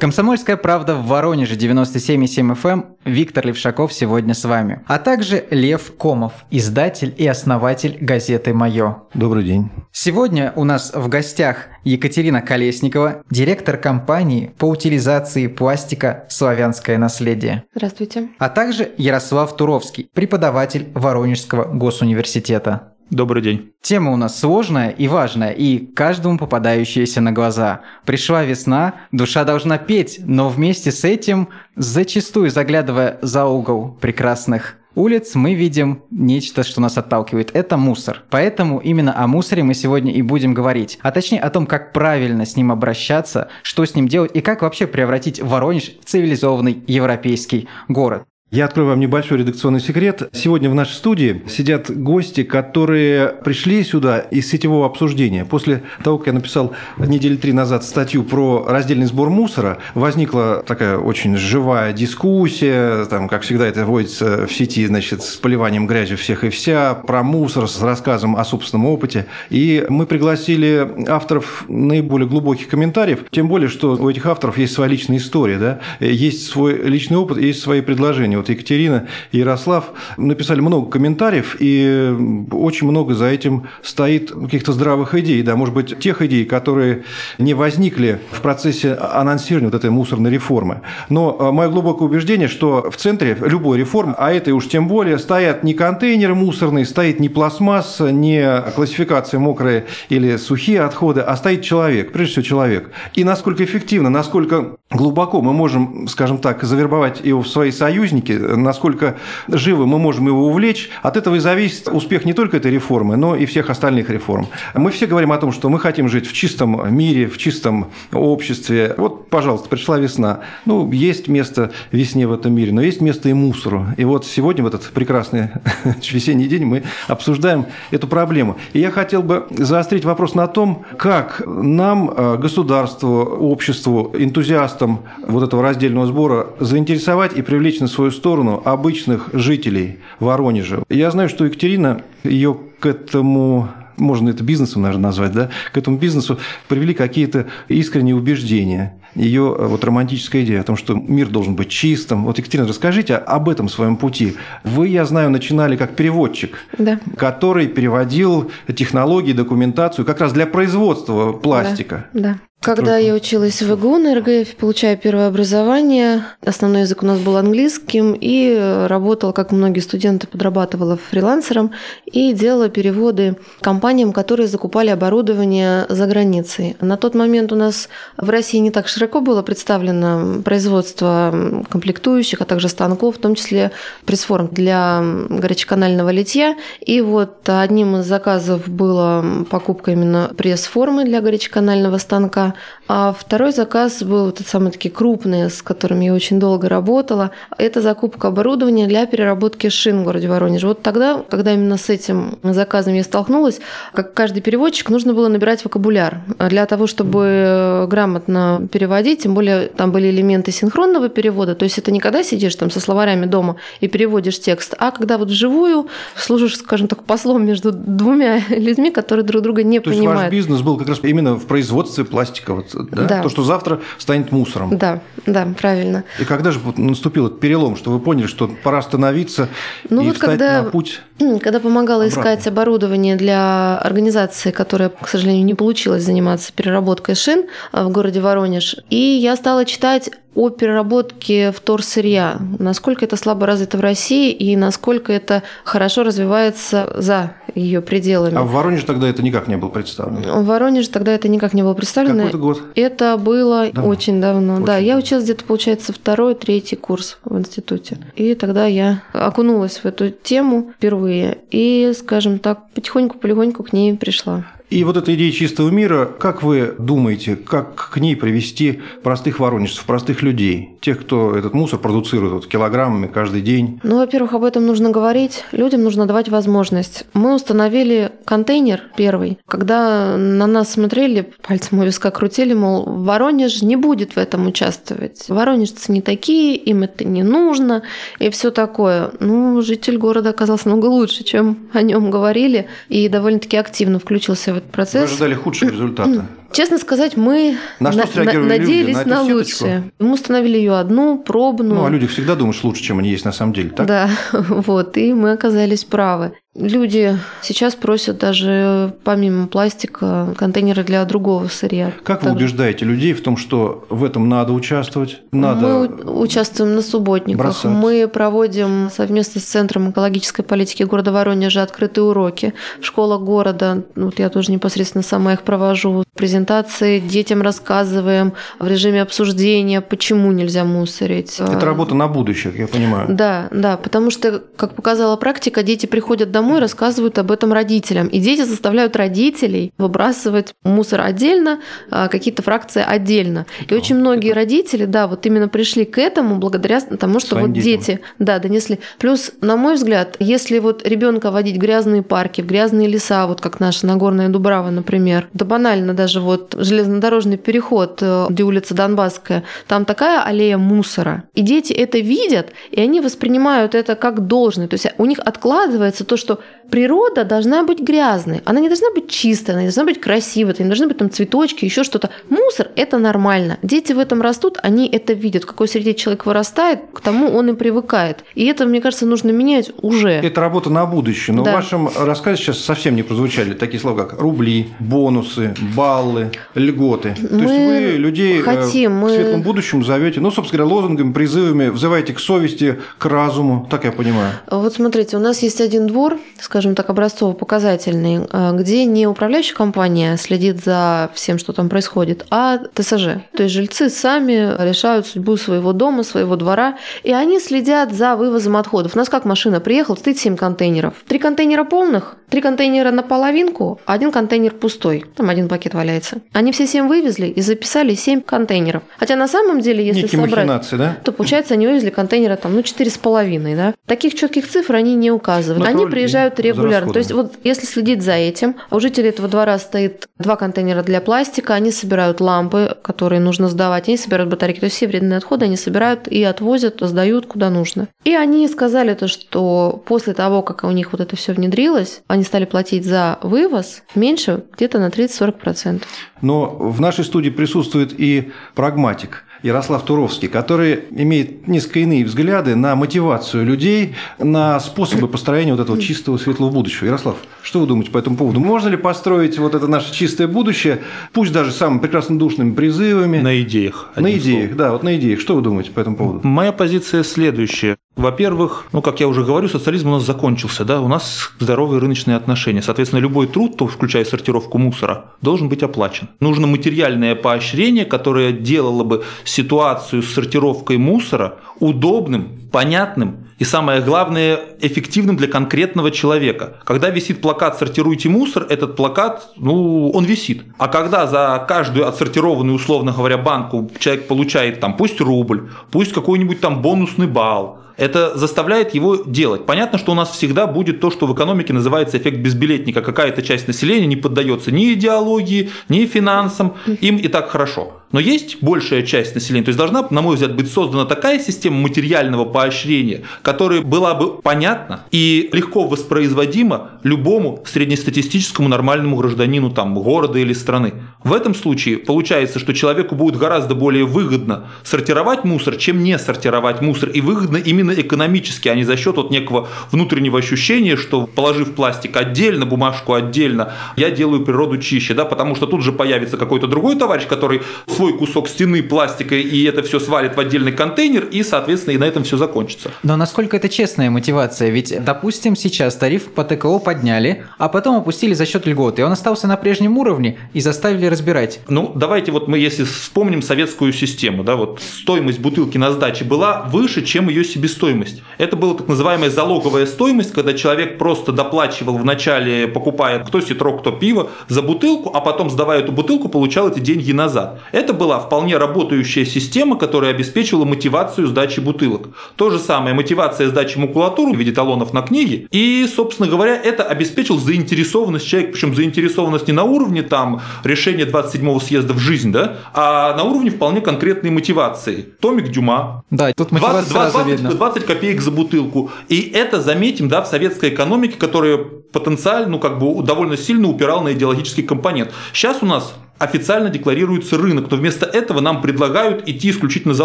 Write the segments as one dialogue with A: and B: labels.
A: Комсомольская правда в Воронеже 97,7 FM. Эм. Виктор Левшаков сегодня с вами. А также Лев Комов, издатель и основатель газеты «Мое».
B: Добрый день.
A: Сегодня у нас в гостях Екатерина Колесникова, директор компании по утилизации пластика «Славянское наследие».
C: Здравствуйте.
A: А также Ярослав Туровский, преподаватель Воронежского госуниверситета.
D: Добрый день.
A: Тема у нас сложная и важная, и каждому попадающаяся на глаза. Пришла весна, душа должна петь, но вместе с этим, зачастую заглядывая за угол прекрасных улиц, мы видим нечто, что нас отталкивает. Это мусор. Поэтому именно о мусоре мы сегодня и будем говорить. А точнее о том, как правильно с ним обращаться, что с ним делать и как вообще превратить Воронеж в цивилизованный европейский город.
B: Я открою вам небольшой редакционный секрет. Сегодня в нашей студии сидят гости, которые пришли сюда из сетевого обсуждения. После того, как я написал недели три назад статью про раздельный сбор мусора, возникла такая очень живая дискуссия, там, как всегда это водится в сети, значит, с поливанием грязью всех и вся, про мусор, с рассказом о собственном опыте. И мы пригласили авторов наиболее глубоких комментариев, тем более, что у этих авторов есть своя личная история, да? есть свой личный опыт, есть свои предложения вот Екатерина и Ярослав написали много комментариев, и очень много за этим стоит каких-то здравых идей, да, может быть, тех идей, которые не возникли в процессе анонсирования вот этой мусорной реформы. Но а, мое глубокое убеждение, что в центре любой реформы, а этой уж тем более, стоят не контейнеры мусорные, стоит не пластмасса, не классификация мокрые или сухие отходы, а стоит человек, прежде всего человек. И насколько эффективно, насколько глубоко мы можем, скажем так, завербовать его в свои союзники, все-таки, насколько живо мы можем его увлечь, от этого и зависит успех не только этой реформы, но и всех остальных реформ. Мы все говорим о том, что мы хотим жить в чистом мире, в чистом обществе. Вот, пожалуйста, пришла весна. Ну, есть место весне в этом мире, но есть место и мусору. И вот сегодня, в этот прекрасный весенний день, мы обсуждаем эту проблему. И я хотел бы заострить вопрос на том, как нам, э, государству, обществу, энтузиастам вот этого раздельного сбора заинтересовать и привлечь на свою сторону обычных жителей Воронежа. Я знаю, что Екатерина ее к этому можно это бизнесом, наверное, назвать, да, к этому бизнесу привели какие-то искренние убеждения. Ее э, вот романтическая идея о том, что мир должен быть чистым. Вот, Екатерина, расскажите об этом своем пути. Вы, я знаю, начинали как переводчик,
C: да.
B: который переводил технологии, документацию как раз для производства пластика.
C: Да, да. Когда я училась в ИГУ на РГФ, получая первое образование, основной язык у нас был английским, и работала, как многие студенты, подрабатывала фрилансером и делала переводы компаниям, которые закупали оборудование за границей. На тот момент у нас в России не так широко было представлено производство комплектующих, а также станков, в том числе пресс-форм для горячеканального литья. И вот одним из заказов была покупка именно пресс-формы для горячеканального станка, а второй заказ был этот самый такие крупные, с которыми я очень долго работала. Это закупка оборудования для переработки шин в городе Воронеж. Вот тогда, когда именно с этим заказом я столкнулась, как каждый переводчик, нужно было набирать вокабуляр для того, чтобы грамотно переводить, тем более там были элементы синхронного перевода, то есть это не когда сидишь там со словарями дома и переводишь текст, а когда вот вживую служишь, скажем так, послом между двумя людьми, которые друг друга не
B: то
C: понимают.
B: То есть ваш бизнес был как раз именно в производстве пластика пластика, вот, да? да? То, что завтра станет мусором.
C: Да, да, правильно.
B: И когда же наступил этот перелом, что вы поняли, что пора остановиться ну, и вот встать когда, на путь?
C: Когда помогала обратно. искать оборудование для организации, которая, к сожалению, не получилось заниматься переработкой шин а, в городе Воронеж, и я стала читать о переработке вторсырья, насколько это слабо развито в России и насколько это хорошо развивается за ее пределами.
B: А в Воронеже тогда это никак не было представлено?
C: В Воронеже тогда это никак не было представлено.
B: Какой это год?
C: Это было давно. очень давно. Очень да, давно. я училась где-то, получается, второй, третий курс в институте. И тогда я окунулась в эту тему впервые и, скажем так, потихоньку-полегоньку к ней пришла.
B: И вот эта идея чистого мира, как вы думаете, как к ней привести простых воронежцев, простых людей, тех, кто этот мусор продуцирует вот, килограммами каждый день?
C: Ну, во-первых, об этом нужно говорить. Людям нужно давать возможность. Мы установили контейнер первый, когда на нас смотрели, пальцем у виска крутили, мол, Воронеж не будет в этом участвовать. Воронежцы не такие, им это не нужно и все такое. Ну, житель города оказался много лучше, чем о нем говорили, и довольно-таки активно включился в этот процесс.
B: Вы ожидали худшие результаты?
C: Честно сказать, мы
B: На что люди?
C: надеялись
B: На эту
C: на,
B: сеточку?
C: лучшее. Мы установили ее одну, пробную.
B: Ну, о людях всегда думаешь лучше, чем они есть на самом деле, так?
C: Да, вот, и мы оказались правы. Люди сейчас просят даже помимо пластика контейнеры для другого сырья.
B: Как вы
C: Также.
B: убеждаете людей в том, что в этом надо участвовать, надо...
C: Мы участвуем на субботниках.
B: бросать.
C: Мы проводим совместно с Центром экологической политики города Воронежа открытые уроки в школах города. Вот я тоже непосредственно сама их провожу. Презентации детям рассказываем в режиме обсуждения, почему нельзя мусорить.
B: Это работа на будущее, я понимаю.
C: Да, да, потому что, как показала практика, дети приходят домой и рассказывают об этом родителям. И дети заставляют родителей выбрасывать мусор отдельно, а какие-то фракции отдельно. И очень многие родители, да, вот именно пришли к этому благодаря тому, что
B: Своим
C: вот
B: детям.
C: дети, да, донесли. Плюс, на мой взгляд, если вот ребенка водить в грязные парки, в грязные леса, вот как наша Нагорная Дубрава, например, да банально даже вот железнодорожный переход, э, где улица Донбасская, там такая аллея мусора. И дети это видят, и они воспринимают это как должное. То есть у них откладывается то, что природа должна быть грязной. Она не должна быть чистой, она не должна быть красивой, это не должны быть там цветочки, еще что-то. Мусор – это нормально. Дети в этом растут, они это видят. В какой среде человек вырастает, к тому он и привыкает. И это, мне кажется, нужно менять уже.
B: Это работа на будущее. Но
C: Да.
B: в вашем рассказе сейчас совсем не прозвучали такие слова, как рубли, бонусы, баллы, льготы. То есть
C: Мы
B: вы людей э,
C: хотим,
B: к
C: мы-
B: светлому будущему зовете, ну, собственно говоря, лозунгами, призывами, взываете к совести, к разуму, так я понимаю.
C: Вот смотрите, у нас есть один двор, скажем так, образцово-показательный, э, где не управляющая компания следит за всем, что там происходит, а ТСЖ. То есть жильцы сами решают судьбу своего дома, своего двора, и они следят за вывозом отходов. У нас как машина приехала, стоит 7 контейнеров. Три контейнера полных, три контейнера на половинку, один контейнер пустой. Там один пакет валяется. Они все 7 вывезли и записали 7 контейнеров. Хотя на самом деле, если
B: Некие
C: собрать
B: да?
C: то получается они вывезли контейнера там, ну, четыре с половиной, да. Таких четких цифр они не указывают.
B: Ну,
C: они приезжают регулярно. То есть вот если следить за этим, а у жителей этого двора стоит два контейнера для пластика, они собирают лампы, которые нужно сдавать, они собирают батарейки, то есть все вредные отходы они собирают и отвозят, сдают куда нужно. И они сказали то, что после того, как у них вот это все внедрилось, они стали платить за вывоз меньше где-то на 30-40%.
B: Но в нашей студии присутствует и прагматик Ярослав Туровский, который имеет несколько иные взгляды на мотивацию людей, на способы построения вот этого чистого светлого будущего. Ярослав, что вы думаете по этому поводу? Можно ли построить вот это наше чистое будущее, пусть даже самыми прекрасно душными призывами?
D: На идеях.
B: На идеях,
D: словом.
B: да, вот на идеях. Что вы думаете по этому поводу?
D: Моя позиция следующая. Во-первых, ну, как я уже говорю, социализм у нас закончился, да, у нас здоровые рыночные отношения. Соответственно, любой труд, то, включая сортировку мусора, должен быть оплачен. Нужно материальное поощрение, которое делало бы ситуацию с сортировкой мусора удобным, понятным и, самое главное, эффективным для конкретного человека. Когда висит плакат «Сортируйте мусор», этот плакат, ну, он висит. А когда за каждую отсортированную, условно говоря, банку человек получает там пусть рубль, пусть какой-нибудь там бонусный балл, это заставляет его делать. Понятно, что у нас всегда будет то, что в экономике называется эффект безбилетника. Какая-то часть населения не поддается ни идеологии, ни финансам, им и так хорошо. Но есть большая часть населения, то есть должна, на мой взгляд, быть создана такая система материального поощрения, которая была бы понятна и легко воспроизводима любому среднестатистическому нормальному гражданину там, города или страны. В этом случае получается, что человеку будет гораздо более выгодно сортировать мусор, чем не сортировать мусор. И выгодно именно экономически, а не за счет вот некого внутреннего ощущения, что положив пластик отдельно, бумажку отдельно, я делаю природу чище, да, потому что тут же появится какой-то другой товарищ, который свой кусок стены пластика и это все свалит в отдельный контейнер, и, соответственно, и на этом все закончится.
A: Но насколько это честная мотивация? Ведь, допустим, сейчас тариф по ТКО подняли, а потом опустили за счет льготы. Он остался на прежнем уровне и заставили разбирать.
D: Ну, давайте вот мы, если вспомним советскую систему, да, вот стоимость бутылки на сдаче была выше, чем ее себестоимость. Это была так называемая залоговая стоимость, когда человек просто доплачивал в начале, покупая кто ситро, кто пиво, за бутылку, а потом, сдавая эту бутылку, получал эти деньги назад. Это была вполне работающая система, которая обеспечивала мотивацию сдачи бутылок. То же самое мотивация сдачи макулатуры в виде талонов на книги. И, собственно говоря, это обеспечил заинтересованность человека, причем заинтересованность не на уровне там решения 27-го съезда в жизнь, да, а на уровне вполне конкретной мотивации. Томик Дюма,
A: Да, тут
D: 20,
A: мотивация сразу
D: 20,
A: видно.
D: 20 копеек за бутылку. И это, заметим, да, в советской экономике, которая потенциально, ну, как бы довольно сильно упирал на идеологический компонент. Сейчас у нас официально декларируется рынок, но вместо этого нам предлагают идти исключительно за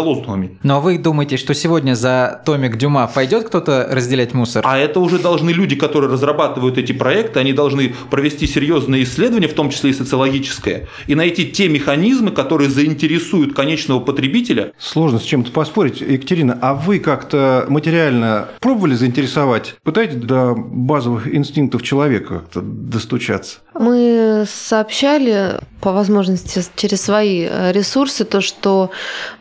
D: лозунгами.
A: Но вы думаете, что сегодня за томик Дюма пойдет кто-то разделять мусор?
D: А это уже должны люди, которые разрабатывают эти проекты, они должны провести серьезные исследования, в том числе и социологическое, и найти те механизмы, которые заинтересуют конечного потребителя.
B: Сложно с чем-то поспорить. Екатерина, а вы как-то материально пробовали заинтересовать? Пытаетесь до базовых инстинктов человека как-то достучаться?
C: Мы сообщали по возможности через свои э, ресурсы то, что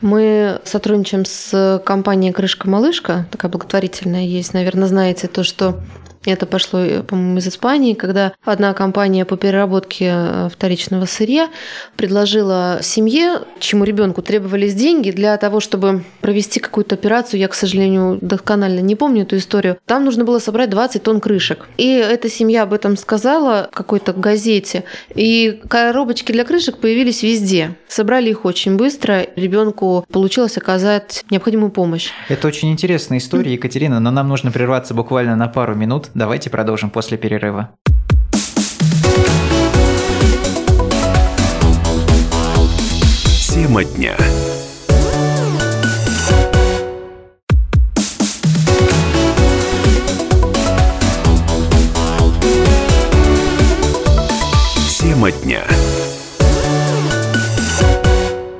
C: мы сотрудничаем с компанией «Крышка-малышка», такая благотворительная есть, наверное, знаете, то, что это пошло, э, по-моему, из Испании, когда одна компания по переработке э, вторичного сырья предложила семье, чему ребенку требовались деньги для того, чтобы провести какую-то операцию. Я, к сожалению, досконально не помню эту историю. Там нужно было собрать 20 тонн крышек. И эта семья об этом сказала в какой-то газете. И коробочки для крышек появились везде. Собрали их очень быстро. Ребенку получилось оказать необходимую помощь.
A: Это очень интересная история, Екатерина, но нам нужно прерваться буквально на пару минут. Давайте продолжим после перерыва.
E: Тема дня.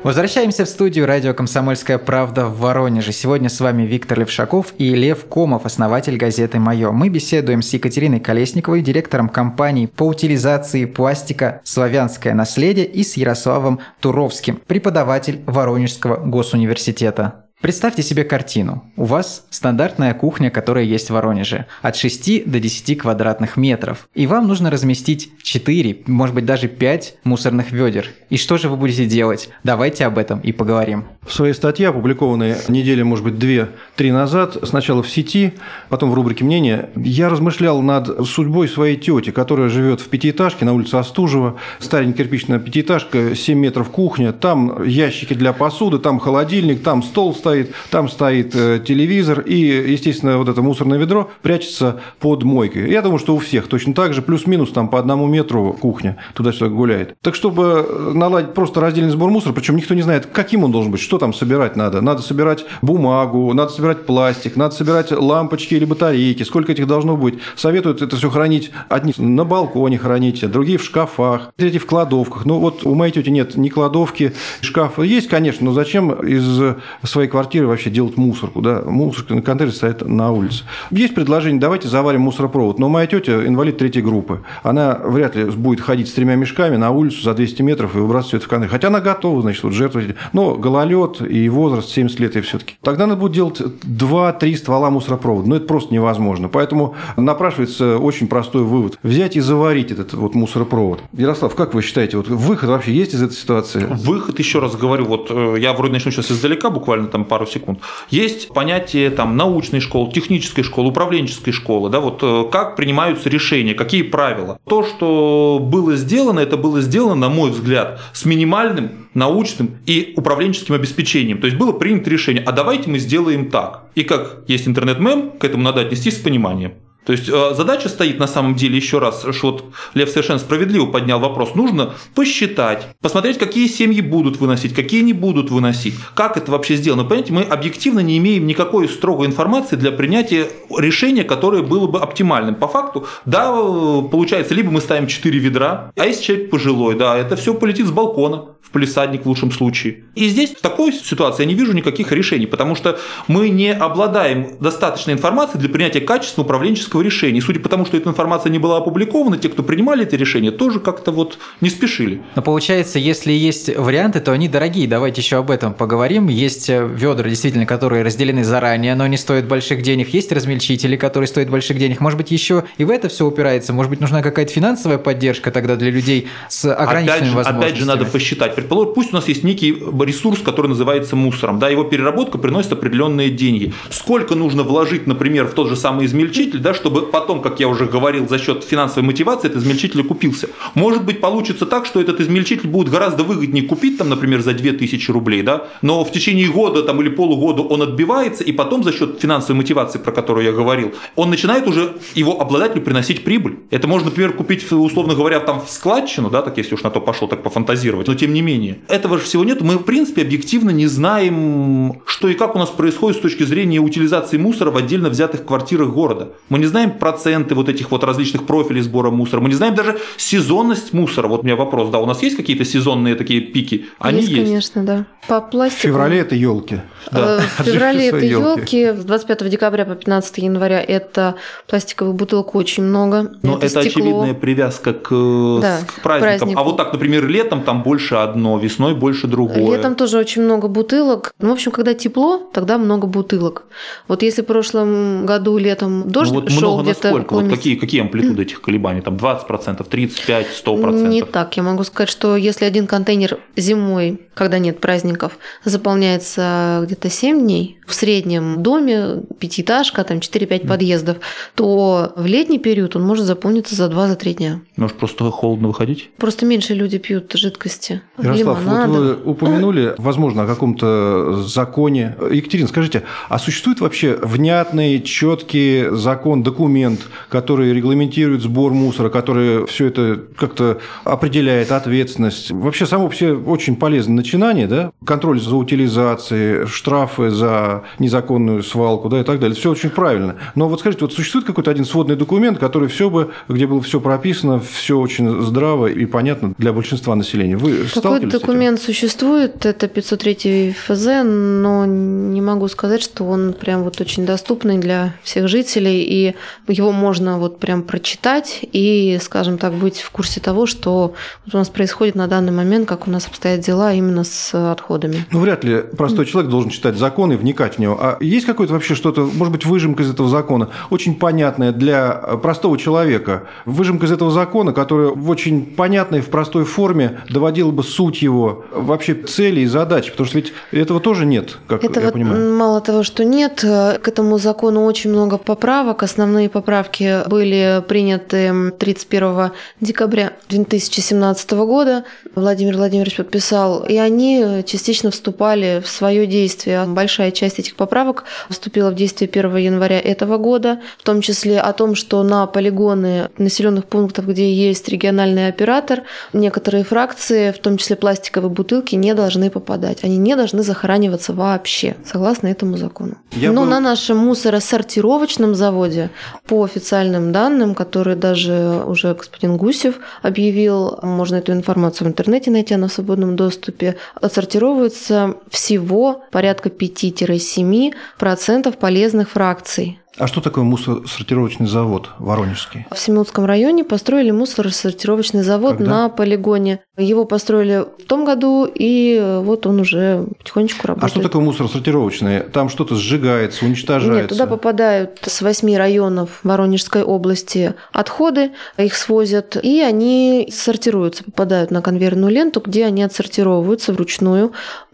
A: Возвращаемся в студию радио «Комсомольская правда» в Воронеже. Сегодня с вами Виктор Левшаков и Лев Комов, основатель газеты «Мое». Мы беседуем с Екатериной Колесниковой, директором компании по утилизации пластика «Славянское наследие» и с Ярославом Туровским, преподаватель Воронежского госуниверситета. Представьте себе картину. У вас стандартная кухня, которая есть в Воронеже, от 6 до 10 квадратных метров. И вам нужно разместить 4, может быть даже 5 мусорных ведер. И что же вы будете делать? Давайте об этом и поговорим.
B: В своей статье, опубликованной недели, может быть, две-три назад, сначала в сети, потом в рубрике «Мнение», я размышлял над судьбой своей тети, которая живет в пятиэтажке на улице Остужева, старенькая кирпичная пятиэтажка, 7 метров кухня, там ящики для посуды, там холодильник, там стол стоит, стоит, там стоит э, телевизор, и, естественно, вот это мусорное ведро прячется под мойкой. Я думаю, что у всех точно так же, плюс-минус там по одному метру кухня туда-сюда гуляет. Так, чтобы э, наладить просто раздельный сбор мусора, причем никто не знает, каким он должен быть, что там собирать надо. Надо собирать бумагу, надо собирать пластик, надо собирать лампочки или батарейки, сколько этих должно быть. Советуют это все хранить одни на балконе хранить, другие в шкафах, третьи в кладовках. Ну вот у моей тети нет ни кладовки, шкафа. Есть, конечно, но зачем из своей квартиры квартиры вообще делать мусорку, да, мусорка на контейнере стоит на улице. Есть предложение, давайте заварим мусоропровод, но моя тетя инвалид третьей группы, она вряд ли будет ходить с тремя мешками на улицу за 200 метров и выбрасывать все это в контейнер, хотя она готова, значит, вот жертвовать, но гололед и возраст 70 лет и все-таки. Тогда надо будет делать 2-3 ствола мусоропровода, но это просто невозможно, поэтому напрашивается очень простой вывод, взять и заварить этот вот мусоропровод. Ярослав, как вы считаете, вот выход вообще есть из этой ситуации?
D: Выход, еще раз говорю, вот э, я вроде начну сейчас издалека, буквально там пару секунд. Есть понятие там научной школы, технической школы, управленческой школы, да, вот э, как принимаются решения, какие правила. То, что было сделано, это было сделано, на мой взгляд, с минимальным научным и управленческим обеспечением. То есть было принято решение, а давайте мы сделаем так. И как есть интернет-мем, к этому надо отнестись с пониманием. То есть э, задача стоит на самом деле, еще раз, что вот Лев совершенно справедливо поднял вопрос, нужно посчитать, посмотреть, какие семьи будут выносить, какие не будут выносить, как это вообще сделано. Понимаете, мы объективно не имеем никакой строгой информации для принятия решения, которое было бы оптимальным. По факту, да, получается, либо мы ставим 4 ведра, а если человек пожилой, да, это все полетит с балкона в полисадник в лучшем случае. И здесь в такой ситуации я не вижу никаких решений, потому что мы не обладаем достаточной информацией для принятия качественного управленческого решения. И судя по тому, что эта информация не была опубликована, те, кто принимали эти решения, тоже как-то вот не спешили.
A: Но получается, если есть варианты, то они дорогие. Давайте еще об этом поговорим. Есть э, ведра, действительно, которые разделены заранее, но они стоят больших денег. Есть размельчители, которые стоят больших денег. Может быть, еще и в это все упирается. Может быть, нужна какая-то финансовая поддержка тогда для людей с ограниченными
D: опять же,
A: возможностями.
D: Опять же, надо посчитать. Предположим, пусть у нас есть некий ресурс, который называется мусором. Да, его переработка приносит определенные деньги. Сколько нужно вложить, например, в тот же самый измельчитель, да, чтобы потом, как я уже говорил, за счет финансовой мотивации этот измельчитель купился. Может быть, получится так, что этот измельчитель будет гораздо выгоднее купить, там, например, за 2000 рублей, да, но в течение года там, или полугода он отбивается, и потом за счет финансовой мотивации, про которую я говорил, он начинает уже его обладателю приносить прибыль. Это можно, например, купить, условно говоря, там в складчину, да, так если уж на то пошло так пофантазировать, но тем не менее. Этого же всего нет. Мы, в принципе, объективно не знаем, что и как у нас происходит с точки зрения утилизации мусора в отдельно взятых квартирах города. Мы не знаем проценты вот этих вот различных профилей сбора мусора. Мы не знаем даже сезонность мусора. Вот у меня вопрос, да, у нас есть какие-то сезонные такие пики? Они
C: есть,
D: есть.
C: конечно, да. По пластику.
B: В феврале это елки.
C: Э, В
B: Отжившие
C: феврале это елки, с 25 декабря по 15 января это пластиковых бутылок очень много.
D: Но это,
C: стекло.
D: очевидная привязка к, э,
C: Да, к
D: праздникам.
C: празднику.
D: А вот так, например, летом там больше одно, весной больше другое.
C: Летом тоже очень много бутылок. Ну, в общем, когда тепло, тогда много бутылок. Вот если в прошлом году летом дождь
D: ну, вот
C: шел
D: много
C: где-то
D: насколько? Вот какие, какие амплитуды этих колебаний? Там 20%, 35%, 100%?
C: Не так. Я могу сказать, что если один контейнер зимой, когда нет праздников, заполняется где-то 7 дней, в среднем доме, пятиэтажка, там 4-5 подъездов, то в летний период он может заполниться за 2-3 дня.
D: Может, просто холодно выходить?
C: Просто меньше люди пьют жидкости,
B: Ярослав,
C: лимонада.
B: вот вы упомянули, возможно, о каком-то законе. Екатерина, скажите, а существует вообще внятный, четкий закон, документ, который регламентирует сбор мусора, который все это как-то определяет ответственность? Вообще, само себе очень полезное начинание, да? Контроль за утилизацией, штрафы за незаконную свалку, да, и так далее. Все очень правильно. Но вот скажите, вот существует какой-то один сводный документ, который все бы, где было все прописано, все очень здраво и понятно для большинства населения? Вы
C: Такой
B: сталкивались с этим?
C: документ существует, это 503 ФЗ, но не могу сказать, что он прям вот очень доступный для всех жителей, и его можно вот прям прочитать и, скажем так, быть в курсе того, что у нас происходит на данный момент, как у нас обстоят дела именно с отходами.
B: Ну, вряд ли простой человек должен читать закон и вникать в него. А есть какое-то вообще что-то, может быть, выжимка из этого закона, очень понятная для простого человека? Выжимка из этого закона, которая в очень понятной, в простой форме доводила бы суть его, вообще цели и задачи, потому что ведь этого тоже нет, как
C: Это
B: я понимаю.
C: мало того, что нет, э, к этому закону очень много поправок. Основные поправки были приняты 31 декабря 2017 года. Владимир Владимирович подписал, и они частично вступали в свое действие. Большая часть этих поправок вступила в действие 1 января этого года, в том числе о том, что на полигоны населенных пунктов, где есть региональный оператор, некоторые фракции, в том числе пластиковые бутылки, не должны попадать. Они не должны захораниваться вообще, согласно этому закону.
B: Я
C: Но
B: был-
C: на нашем мусоросортировочном заводе, по официальным данным, которые даже уже господин Гусев объявил, можно эту информацию в интернете найти, она в свободном доступе, отсортировывается всего порядка 5-7% полезных фракций.
B: А что такое мусоросортировочный завод воронежский?
C: В Семенском районе построили мусоросортировочный завод
B: Когда?
C: на полигоне. Его построили в том году, и вот он уже потихонечку работает.
B: А что такое мусоросортировочный? Там что-то сжигается, уничтожается?
C: Нет, туда попадают с восьми районов Воронежской области отходы, их свозят, и они сортируются, попадают на конвейерную ленту, где они отсортировываются вручную,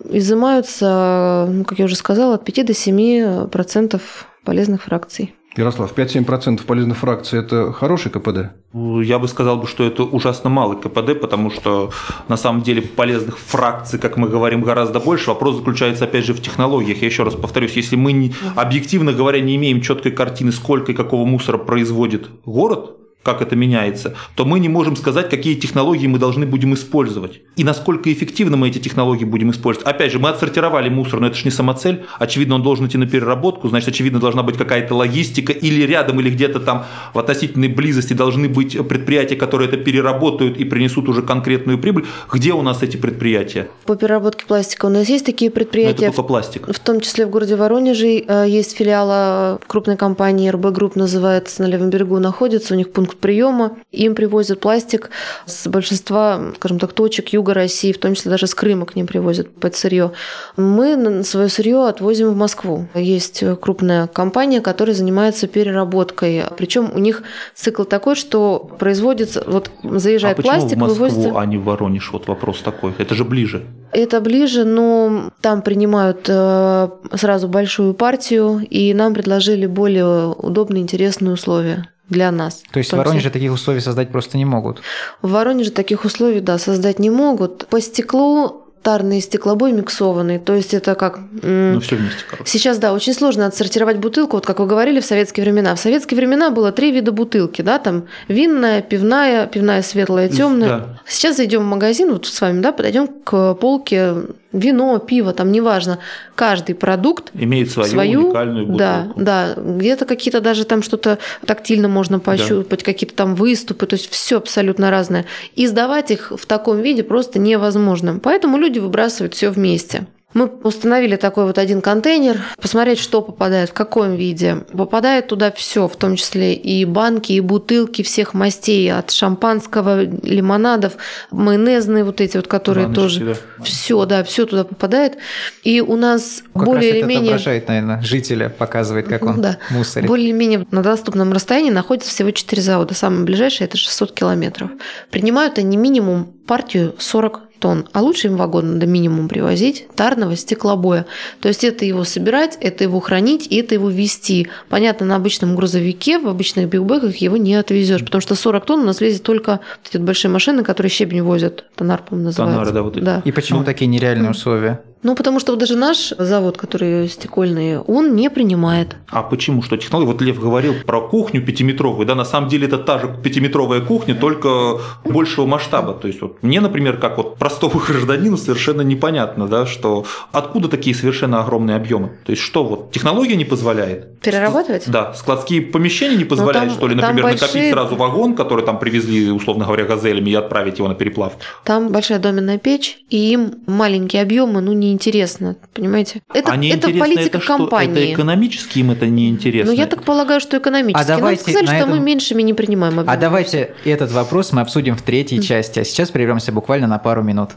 C: изымаются, ну, как я уже сказала, от 5 до 7 процентов полезных фракций.
B: Ярослав, 5-7% полезных фракций – это хороший КПД?
D: Я бы сказал, что это ужасно малый КПД, потому что на самом деле полезных фракций, как мы говорим, гораздо больше. Вопрос заключается, опять же, в технологиях. Я еще раз повторюсь, если мы, не- объективно говоря, не имеем четкой картины, сколько и какого мусора производит город, как это меняется, то мы не можем сказать, какие технологии мы должны будем использовать. И насколько эффективно мы эти технологии будем использовать. Опять же, мы отсортировали мусор, но это же не самоцель. Очевидно, он должен идти на переработку, значит, очевидно, должна быть какая-то логистика или рядом, или где-то там в относительной близости должны быть предприятия, которые это переработают и принесут уже конкретную прибыль. Где у нас эти предприятия?
C: По переработке пластика у нас есть такие
D: Ну, это
C: предприятия,
D: только пластик.
C: В том числе в городе Воронеже э, есть филиал э, крупной компании РБ Групп, называется, на Левом берегу находится, у них пункт пункт приема. Им привозят пластик с большинства, скажем так, точек юга России, в том числе даже с Крыма к ним привозят под сырье. Мы свое сырье отвозим в Москву. Есть крупная компания, которая занимается переработкой. Причем у них цикл такой, что производится, вот заезжает
D: а почему
C: пластик,
D: в Москву,
C: вывозится.
D: а не в Воронеж? Вот вопрос такой. Это же ближе.
C: Это ближе, но там принимают э, сразу большую партию, и нам предложили более удобные, интересные условия для нас.
A: То есть
C: в.
A: Воронеже таких условий создать просто не могут.
C: В Воронеже таких условий, да, создать не могут. По стеклу тарный стеклобой миксованный, то есть это как...
D: Ну, все вместе, короче.
C: Сейчас, да, очень сложно отсортировать бутылку, вот как вы говорили, в советские времена. В советские времена было три вида бутылки, да, там винная, пивная, пивная светлая, темная.
D: Да.
C: Сейчас зайдем в магазин, вот с вами, да, подойдем к полке вино, пиво, там неважно. Каждый продукт
D: Имеет свою,
C: свою,
D: уникальную бутылку.
C: да, да, где-то какие-то даже там что-то тактильно можно пощупать, какие-то там выступы, то есть все абсолютно разное. И сдавать их в таком виде просто невозможно. Поэтому люди выбрасывают все вместе. Мы установили такой вот один контейнер, посмотреть, что попадает, в каком виде. Попадает туда все, в том числе и банки, и бутылки всех мастей, от шампанского, лимонадов, майонезные вот эти вот, которые
D: Баночки,
C: тоже...
D: да.
C: Все, да, все туда попадает. И у нас
A: Как
C: более или менее...
A: отображает, наверное, жителя, показывает, как он
C: Да.
A: мусорит.
C: Более-менее на доступном расстоянии находится всего 4 завода. Самый ближайший это 600 километров. Принимают они минимум партию 40 тонн, а лучше им вагон надо минимум привозить тарного стеклобоя. То есть это его собирать, это его хранить и это его вести. Понятно, на обычном грузовике, в обычных бигбэгах его не отвезешь, потому что 40 тонн у нас везет только вот эти большие машины, которые щебень возят. Тонар, по-моему, называется.
D: Тонары, да, вот эти.
C: Да.
A: И почему
D: Ну,
A: такие нереальные условия?
C: Ну, потому что вот даже наш завод, который стекольный, он не принимает.
D: А почему? Что технология? Вот Лев говорил про кухню пятиметровую, да, на самом деле это та же пятиметровая кухня, только большего масштаба. То есть вот мне, например, как вот простому гражданину совершенно непонятно, да, что откуда такие совершенно огромные объемы. То есть что вот технология не позволяет?
C: Перерабатывать?
D: Да, складские помещения не позволяют,
C: там-
D: что ли, например, накопить
C: большие-
D: сразу вагон, который там привезли, условно говоря, газелями и отправить его на переплавку.
C: Там большая доменная печь, и им маленькие объемы, ну, неинтересно, понимаете? Это,
D: а
C: это политика
D: это что?
C: компании.
D: Это экономически им это не интересно.
C: Ну, я так полагаю, что экономически.
A: А давайте
C: Нам сказали,
A: на
C: что мы
A: этом-
C: меньшими не принимаем объемы.
A: А давайте этот вопрос мы обсудим в третьей части, а сейчас прервемся буквально на пару минут.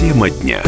E: Тема дня.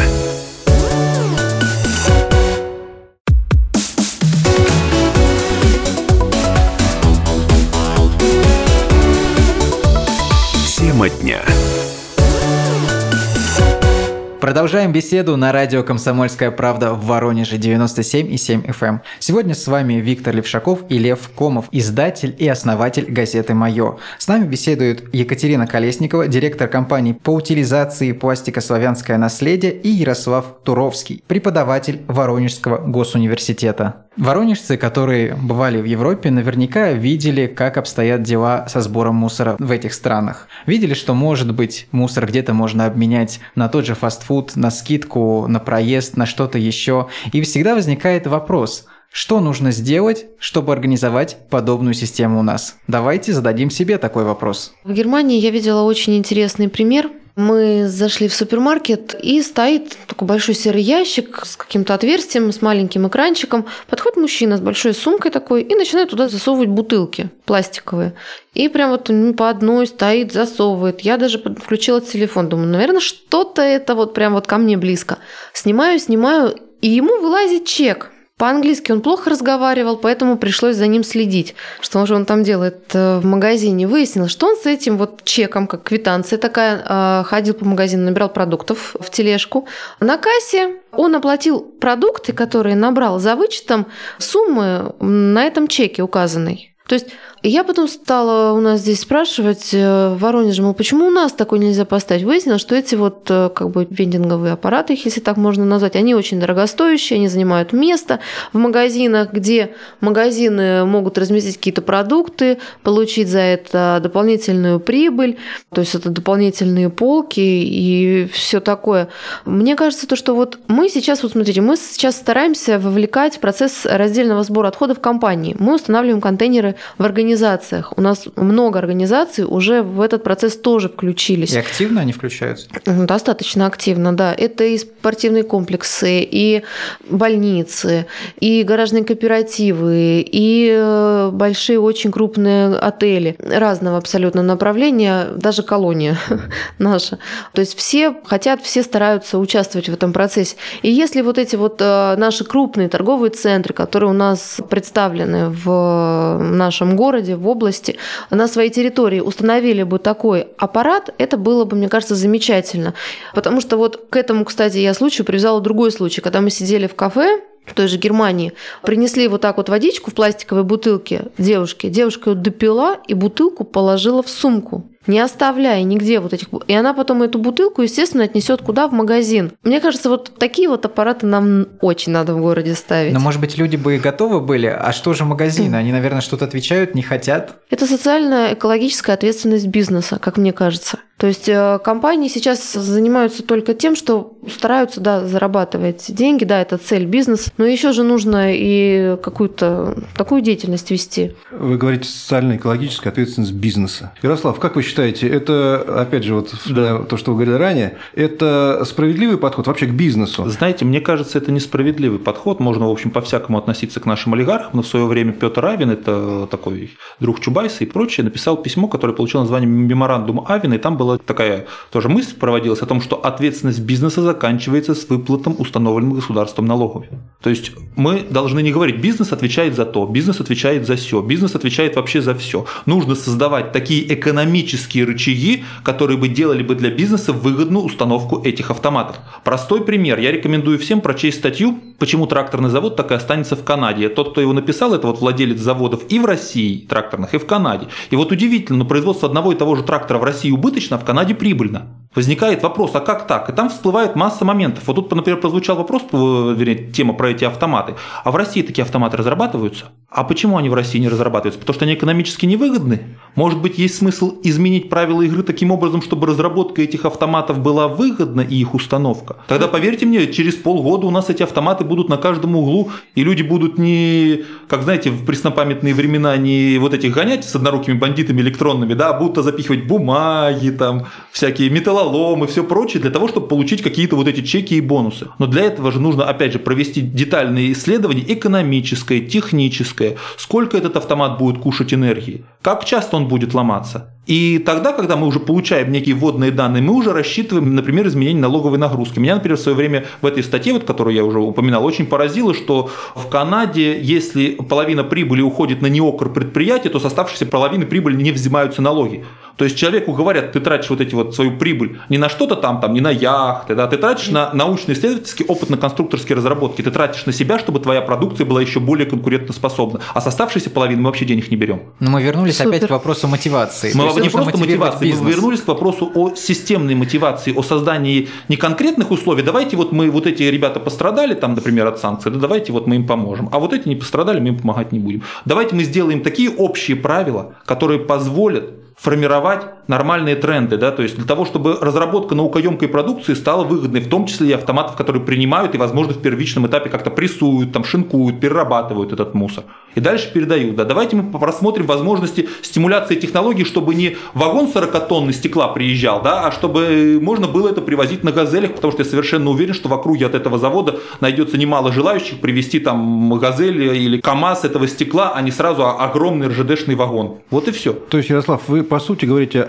A: Продолжаем беседу на радио «Комсомольская правда» в Воронеже 97,7 FM. эм. Сегодня с вами Виктор Левшаков и Лев Комов, издатель и основатель газеты «Моё». С нами беседуют Екатерина Колесникова, директор компании по утилизации пластика «Славянское наследие» и Ярослав Туровский, преподаватель Воронежского госуниверситета. Воронежцы, которые бывали в Европе, наверняка видели, как обстоят дела со сбором мусора в этих странах. Видели, что, может быть, мусор где-то можно обменять на тот же фастфуд, на скидку, на проезд, на что-то еще. И всегда возникает вопрос, что нужно сделать, чтобы организовать подобную систему у нас? Давайте зададим себе такой вопрос.
C: В Германии я видела очень интересный пример. Мы зашли в супермаркет, и стоит такой большой серый ящик с каким-то отверстием, с маленьким экранчиком. Подходит мужчина с большой сумкой такой и начинает туда засовывать бутылки пластиковые. И прям вот по одной стоит, засовывает. Я даже включила телефон, думаю, наверное, что-то это вот прям вот ко мне близко. Снимаю, снимаю, и ему вылазит чек. По-английски он плохо разговаривал, поэтому пришлось за ним следить, что же он там делает э, в магазине. Выяснилось, что он с этим вот чеком, как квитанция такая, э, ходил по магазину, набирал продуктов в тележку. На кассе он оплатил продукты, которые набрал за вычетом суммы на этом чеке указанной. То есть я потом стала у нас здесь спрашивать э, в Воронеже, мол, почему у нас такой нельзя поставить? Выяснилось, что эти вот э, как бы вендинговые аппараты, их, если так можно назвать, они очень дорогостоящие, они занимают место в магазинах, где магазины могут разместить какие-то продукты, получить за это дополнительную прибыль, то есть это дополнительные полки и все такое. Мне кажется, то, что вот мы сейчас, вот смотрите, мы сейчас стараемся вовлекать в процесс раздельного сбора отходов компании. Мы устанавливаем контейнеры в организациях. У нас много организаций уже в этот процесс тоже включились.
A: И активно они включаются?
C: Достаточно активно, да. Это и спортивные комплексы, и больницы, и гаражные кооперативы, и э, большие очень крупные отели разного абсолютно направления, даже колония наша. То есть все хотят, все стараются участвовать в этом процессе. И если вот эти вот э, наши крупные торговые центры, которые у нас представлены в нашем городе, в области, на своей территории установили бы такой аппарат, это было бы, мне кажется, замечательно. Потому что вот к этому, кстати, я случаю привязала другой случай, когда мы сидели в кафе, в той же Германии, принесли вот так вот водичку в пластиковой бутылке девушке. Девушка ее допила и бутылку положила в сумку не оставляя нигде вот этих... И она потом эту бутылку, естественно, отнесет куда? В магазин. Мне кажется, вот такие вот аппараты нам очень надо в городе ставить.
A: Но, может быть, люди бы и готовы были, а что же магазины? Они, наверное, что-то отвечают, не хотят.
C: Это социальная экологическая ответственность бизнеса, как мне кажется. То есть э, компании сейчас занимаются только тем, что стараются, да, зарабатывать деньги, да, это цель бизнеса, но еще же нужно и какую-то такую деятельность вести.
B: Вы говорите социальная экологическая ответственность бизнеса. Ярослав, как вы считаете, это, опять же, вот да. то, что вы говорили ранее, это справедливый подход вообще к бизнесу?
D: Знаете, мне кажется, это несправедливый подход. Можно, в общем, по-всякому относиться к нашим олигархам, но в свое время Петр Авин, это такой друг Чубайса и прочее, написал письмо, которое получило название «Меморандум Авина», и там была такая тоже мысль проводилась о том, что ответственность бизнеса заканчивается с выплатом установленных государством налогов. То есть мы должны не говорить, бизнес отвечает за то, бизнес отвечает за все, бизнес отвечает вообще за все. Нужно создавать такие экономические рычаги, которые бы делали бы для бизнеса выгодную установку этих автоматов. Простой пример. Я рекомендую всем прочесть статью почему тракторный завод так и останется в Канаде. Тот, кто его написал, это вот владелец заводов и в России тракторных, и в Канаде. И вот удивительно, но производство одного и того же трактора в России убыточно, в Канаде прибыльно. Возникает вопрос, а как так? И там всплывает масса моментов. Вот тут, например, прозвучал вопрос, вернее, тема про эти автоматы. А в России такие автоматы разрабатываются? А почему они в России не разрабатываются? Потому что они экономически невыгодны? Может быть, есть смысл изменить правила игры таким образом, чтобы разработка этих автоматов была выгодна и их установка? Тогда, поверьте мне, через полгода у нас эти автоматы будут на каждом углу, и люди будут не, как знаете, в преснопамятные времена не вот этих гонять с однорукими бандитами электронными, да, а будут запихивать бумаги, там, всякие металлоломы, все прочее, для того, чтобы получить какие-то вот эти чеки и бонусы. Но для этого же нужно, опять же, провести детальные исследования экономическое, техническое, сколько этот автомат будет кушать энергии, как часто он будет ломаться. И тогда, когда мы уже получаем некие вводные данные, мы уже рассчитываем, например, изменение налоговой нагрузки. Меня, например, в свое время в этой статье, вот, которую я уже упоминал, очень поразило, что в Канаде, если половина прибыли уходит на неокр предприятия, то с оставшейся половины прибыли не взимаются налоги. То есть человеку говорят, ты тратишь вот эти вот свою прибыль не на что-то там, там, не на яхты, да, ты тратишь на научно-исследовательские, опытно-конструкторские разработки, ты тратишь на себя, чтобы твоя продукция была еще более конкурентоспособна. А с оставшейся половины мы вообще денег не берем.
A: Но мы вернулись Супер. опять к вопросу мотивации.
D: Мы не просто мотивации, мы вернулись к вопросу о системной мотивации, о создании не конкретных условий. Давайте вот мы, вот эти ребята пострадали, там, например, от санкций, да давайте вот мы им поможем. А вот эти не пострадали, мы им помогать не будем. Давайте мы сделаем такие общие правила, которые позволят формировать нормальные тренды, да, то есть для того, чтобы разработка наукоемкой продукции стала выгодной, в том числе и автоматов, которые принимают и, возможно, в первичном этапе как-то прессуют, там, шинкуют, перерабатывают этот мусор. И дальше передают. Да, давайте мы просмотрим возможности стимуляции технологий, чтобы не вагон 40-тонны стекла приезжал, да, а чтобы можно было это привозить на газелях, потому что я совершенно уверен, что в округе от этого завода найдется немало желающих привезти там газель или КАМАЗ этого стекла, а не сразу огромный РЖДшный вагон. Вот и все.
B: То есть, Ярослав, вы по сути, говорите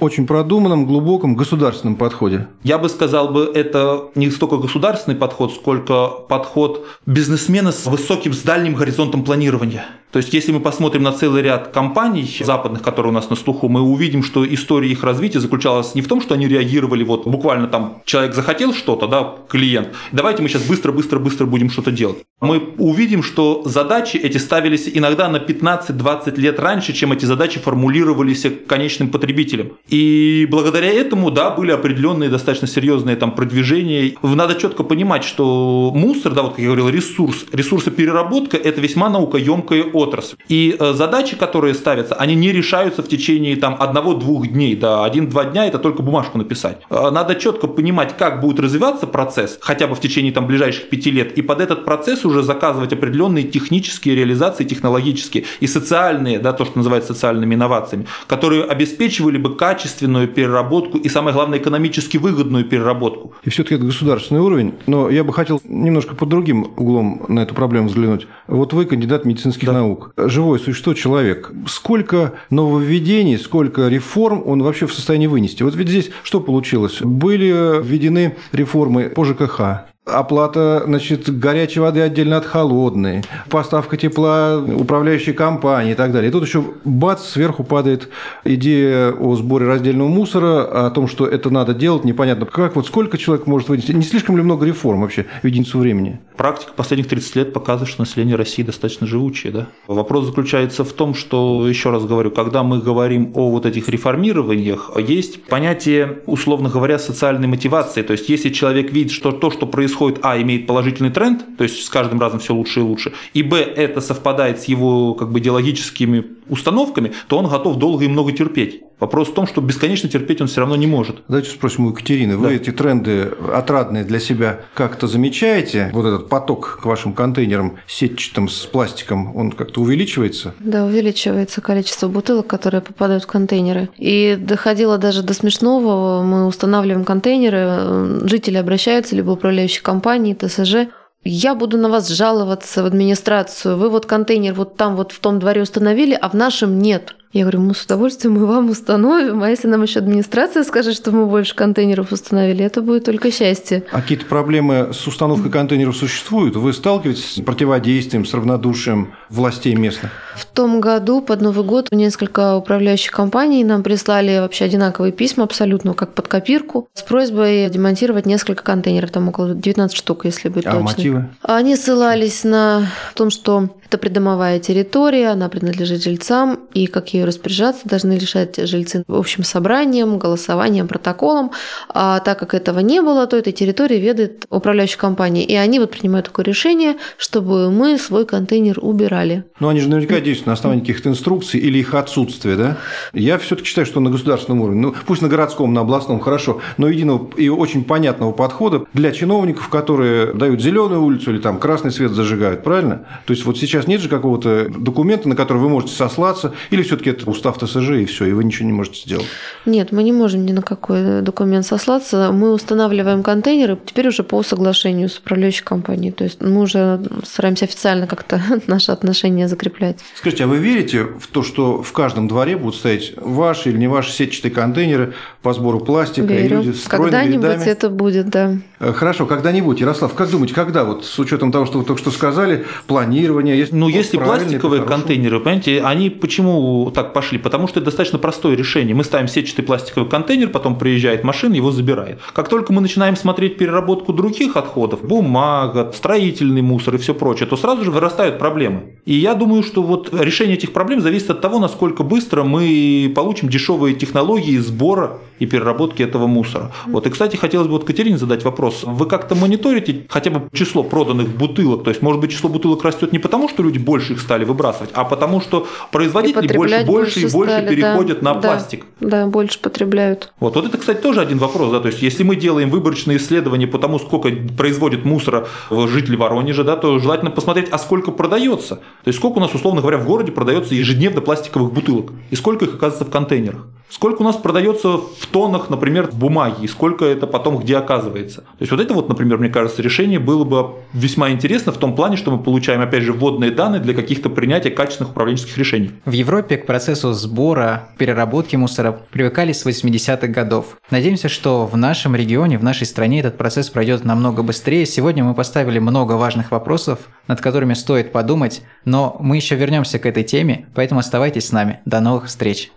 B: очень продуманном, глубоком государственном подходе.
D: Я бы сказал бы, это не столько государственный подход, сколько подход бизнесмена с высоким, с дальним горизонтом планирования. То есть, если мы посмотрим на целый ряд компаний западных, которые у нас на слуху, мы увидим, что история их развития заключалась не в том, что они реагировали вот буквально там человек захотел что-то, да, клиент, давайте мы сейчас быстро-быстро-быстро будем что-то делать. Мы увидим, что задачи эти ставились иногда на 15-20 лет раньше, чем эти задачи формулировались конечным потребителем. И благодаря этому, да, были определенные достаточно серьезные там продвижения. Надо четко понимать, что мусор, да, вот как я говорил, ресурс, ресурсопереработка – это весьма наукоемкая отрасль отрасль. И э, задачи, которые ставятся, они не решаются в течение там одного-двух дней. Да, один-два дня это только бумажку написать. Э, надо четко понимать, как будет развиваться процесс, хотя бы в течение там ближайших пяти лет, и под этот процесс уже заказывать определенные технические реализации, технологические и социальные, да, то, что называется социальными инновациями, которые обеспечивали бы качественную переработку и, самое главное, экономически выгодную переработку.
B: И все-таки это государственный уровень, но я бы хотел немножко под другим углом на эту проблему взглянуть. Вот вы кандидат медицинских да. наук, живое существо, человек. Сколько нововведений, сколько реформ он вообще в состоянии вынести? Вот ведь здесь что получилось? Были введены реформы по ЖКХ, Оплата, значит, горячей воды отдельно от холодной, поставка тепла управляющей компании и так далее. И тут еще бац, сверху падает идея о сборе раздельного мусора, о том, что это надо делать, непонятно как, вот сколько человек может вынести. Не слишком ли много реформ вообще в единицу времени?
D: Практика последних 30 лет показывает, что население России достаточно живучее. Да? Вопрос заключается в том, что, еще раз говорю, когда мы говорим о вот этих реформированиях, есть понятие, условно говоря, социальной мотивации. То есть, если человек видит, что то, что происходит происходит, а, имеет положительный тренд, то есть с каждым разом все лучше и лучше, и, б, это совпадает с его как бы идеологическими установками, то он готов долго и много терпеть. Вопрос в том, что бесконечно терпеть он все равно не может.
B: Давайте спросим у Екатерины. Вы эти тренды отрадные для себя как-то замечаете? Вот этот поток к вашим контейнерам сетчатым с пластиком, он как-то увеличивается?
C: Да, увеличивается количество бутылок, которые попадают в контейнеры. И доходило даже до смешного. Мы устанавливаем контейнеры, жители обращаются, либо управляющие компании, ТСЖ, я буду на вас жаловаться в администрацию, вы вот контейнер вот там вот в том дворе установили, а в нашем нет. Я говорю, мы с удовольствием мы вам установим, а если нам еще администрация скажет, что мы больше контейнеров установили, это будет только счастье.
B: А какие-то проблемы с установкой контейнеров существуют? Вы сталкиваетесь с противодействием, с равнодушием властей местных?
C: В том году под Новый год несколько управляющих компаний нам прислали вообще одинаковые письма абсолютно, как под копирку, с просьбой демонтировать несколько контейнеров, там около 19 штук, если быть
B: а
C: точным.
B: мотивы?
C: Они ссылались на том, что это придомовая территория, она принадлежит жильцам, и как ее распоряжаться должны решать жильцы общим собранием, голосованием, протоколом. А так как этого не было, то этой территорией ведает управляющая компания. И они вот принимают такое решение, чтобы мы свой контейнер убирали.
B: Но они же наверняка действуют на основании каких-то инструкций или их отсутствия, да? Я все-таки считаю, что на государственном уровне, ну пусть на городском, на областном, хорошо, но единого и очень понятного подхода для чиновников, которые дают зеленую улицу или там красный свет зажигают, правильно? То есть вот сейчас нет же какого-то документа, на который вы можете сослаться, или все-таки это устав ТСЖ и все, и вы ничего не можете сделать?
C: Нет, мы не можем ни на какой документ сослаться. Мы устанавливаем контейнеры теперь уже по соглашению с управляющей компанией. То есть мы уже стараемся официально как-то наши отношения закреплять.
B: Скажите, а вы верите в то, что в каждом дворе будут стоять ваши или не ваши сетчатые контейнеры по сбору пластика,
C: Верю.
B: и люди
C: с Когда-нибудь рядами? это будет, да.
B: Э, хорошо, когда-нибудь. Ярослав, как думаете, когда, вот с учетом того, что вы только что сказали, планирование?
D: Есть, ну, если пластиковые контейнеры, понимаете, они почему так пошли? Потому что это достаточно простое решение. Мы ставим сетчатый пластиковый контейнер, потом приезжает машина, его забирает. Как только мы начинаем смотреть переработку других отходов, бумага, строительный мусор и все прочее, то сразу же вырастают проблемы. И я думаю, что вот решение этих проблем зависит от того, насколько быстро мы получим дешевые технологии сбора и переработки этого мусора. Вот, и, кстати, хотелось бы вот Катерине задать вопрос. Вы как-то мониторите хотя бы число проданных бутылок? То есть, может быть, число бутылок растет не потому, что люди больше их стали выбрасывать, а потому, что производители больше, больше и больше стали, переходят
C: да,
D: на пластик.
C: Да, больше потребляют.
D: Вот, вот это, кстати, тоже один вопрос. Да? То есть, если мы делаем выборочные исследования по тому, сколько производит мусора жители Воронежа, да, то желательно посмотреть, а сколько продается. То есть, сколько у нас, условно говоря, в городе продается ежедневно пластиковых бутылок, и сколько их оказывается в контейнерах. Сколько у нас продается в тоннах, например, бумаги, и сколько это потом где оказывается. То есть вот это вот, например, мне кажется, решение было бы весьма интересно в том плане, что мы получаем, опять же, вводные данные для каких-то принятия качественных управленческих решений.
A: В Европе к процессу сбора, переработки мусора привыкали с 80-х годов. Надеемся, что в нашем регионе, в нашей стране этот процесс пройдет намного быстрее. Сегодня мы поставили много важных вопросов, над которыми стоит подумать, но мы еще вернемся к этой теме, поэтому оставайтесь с нами. До новых встреч!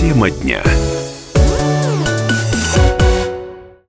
E: Тема дня.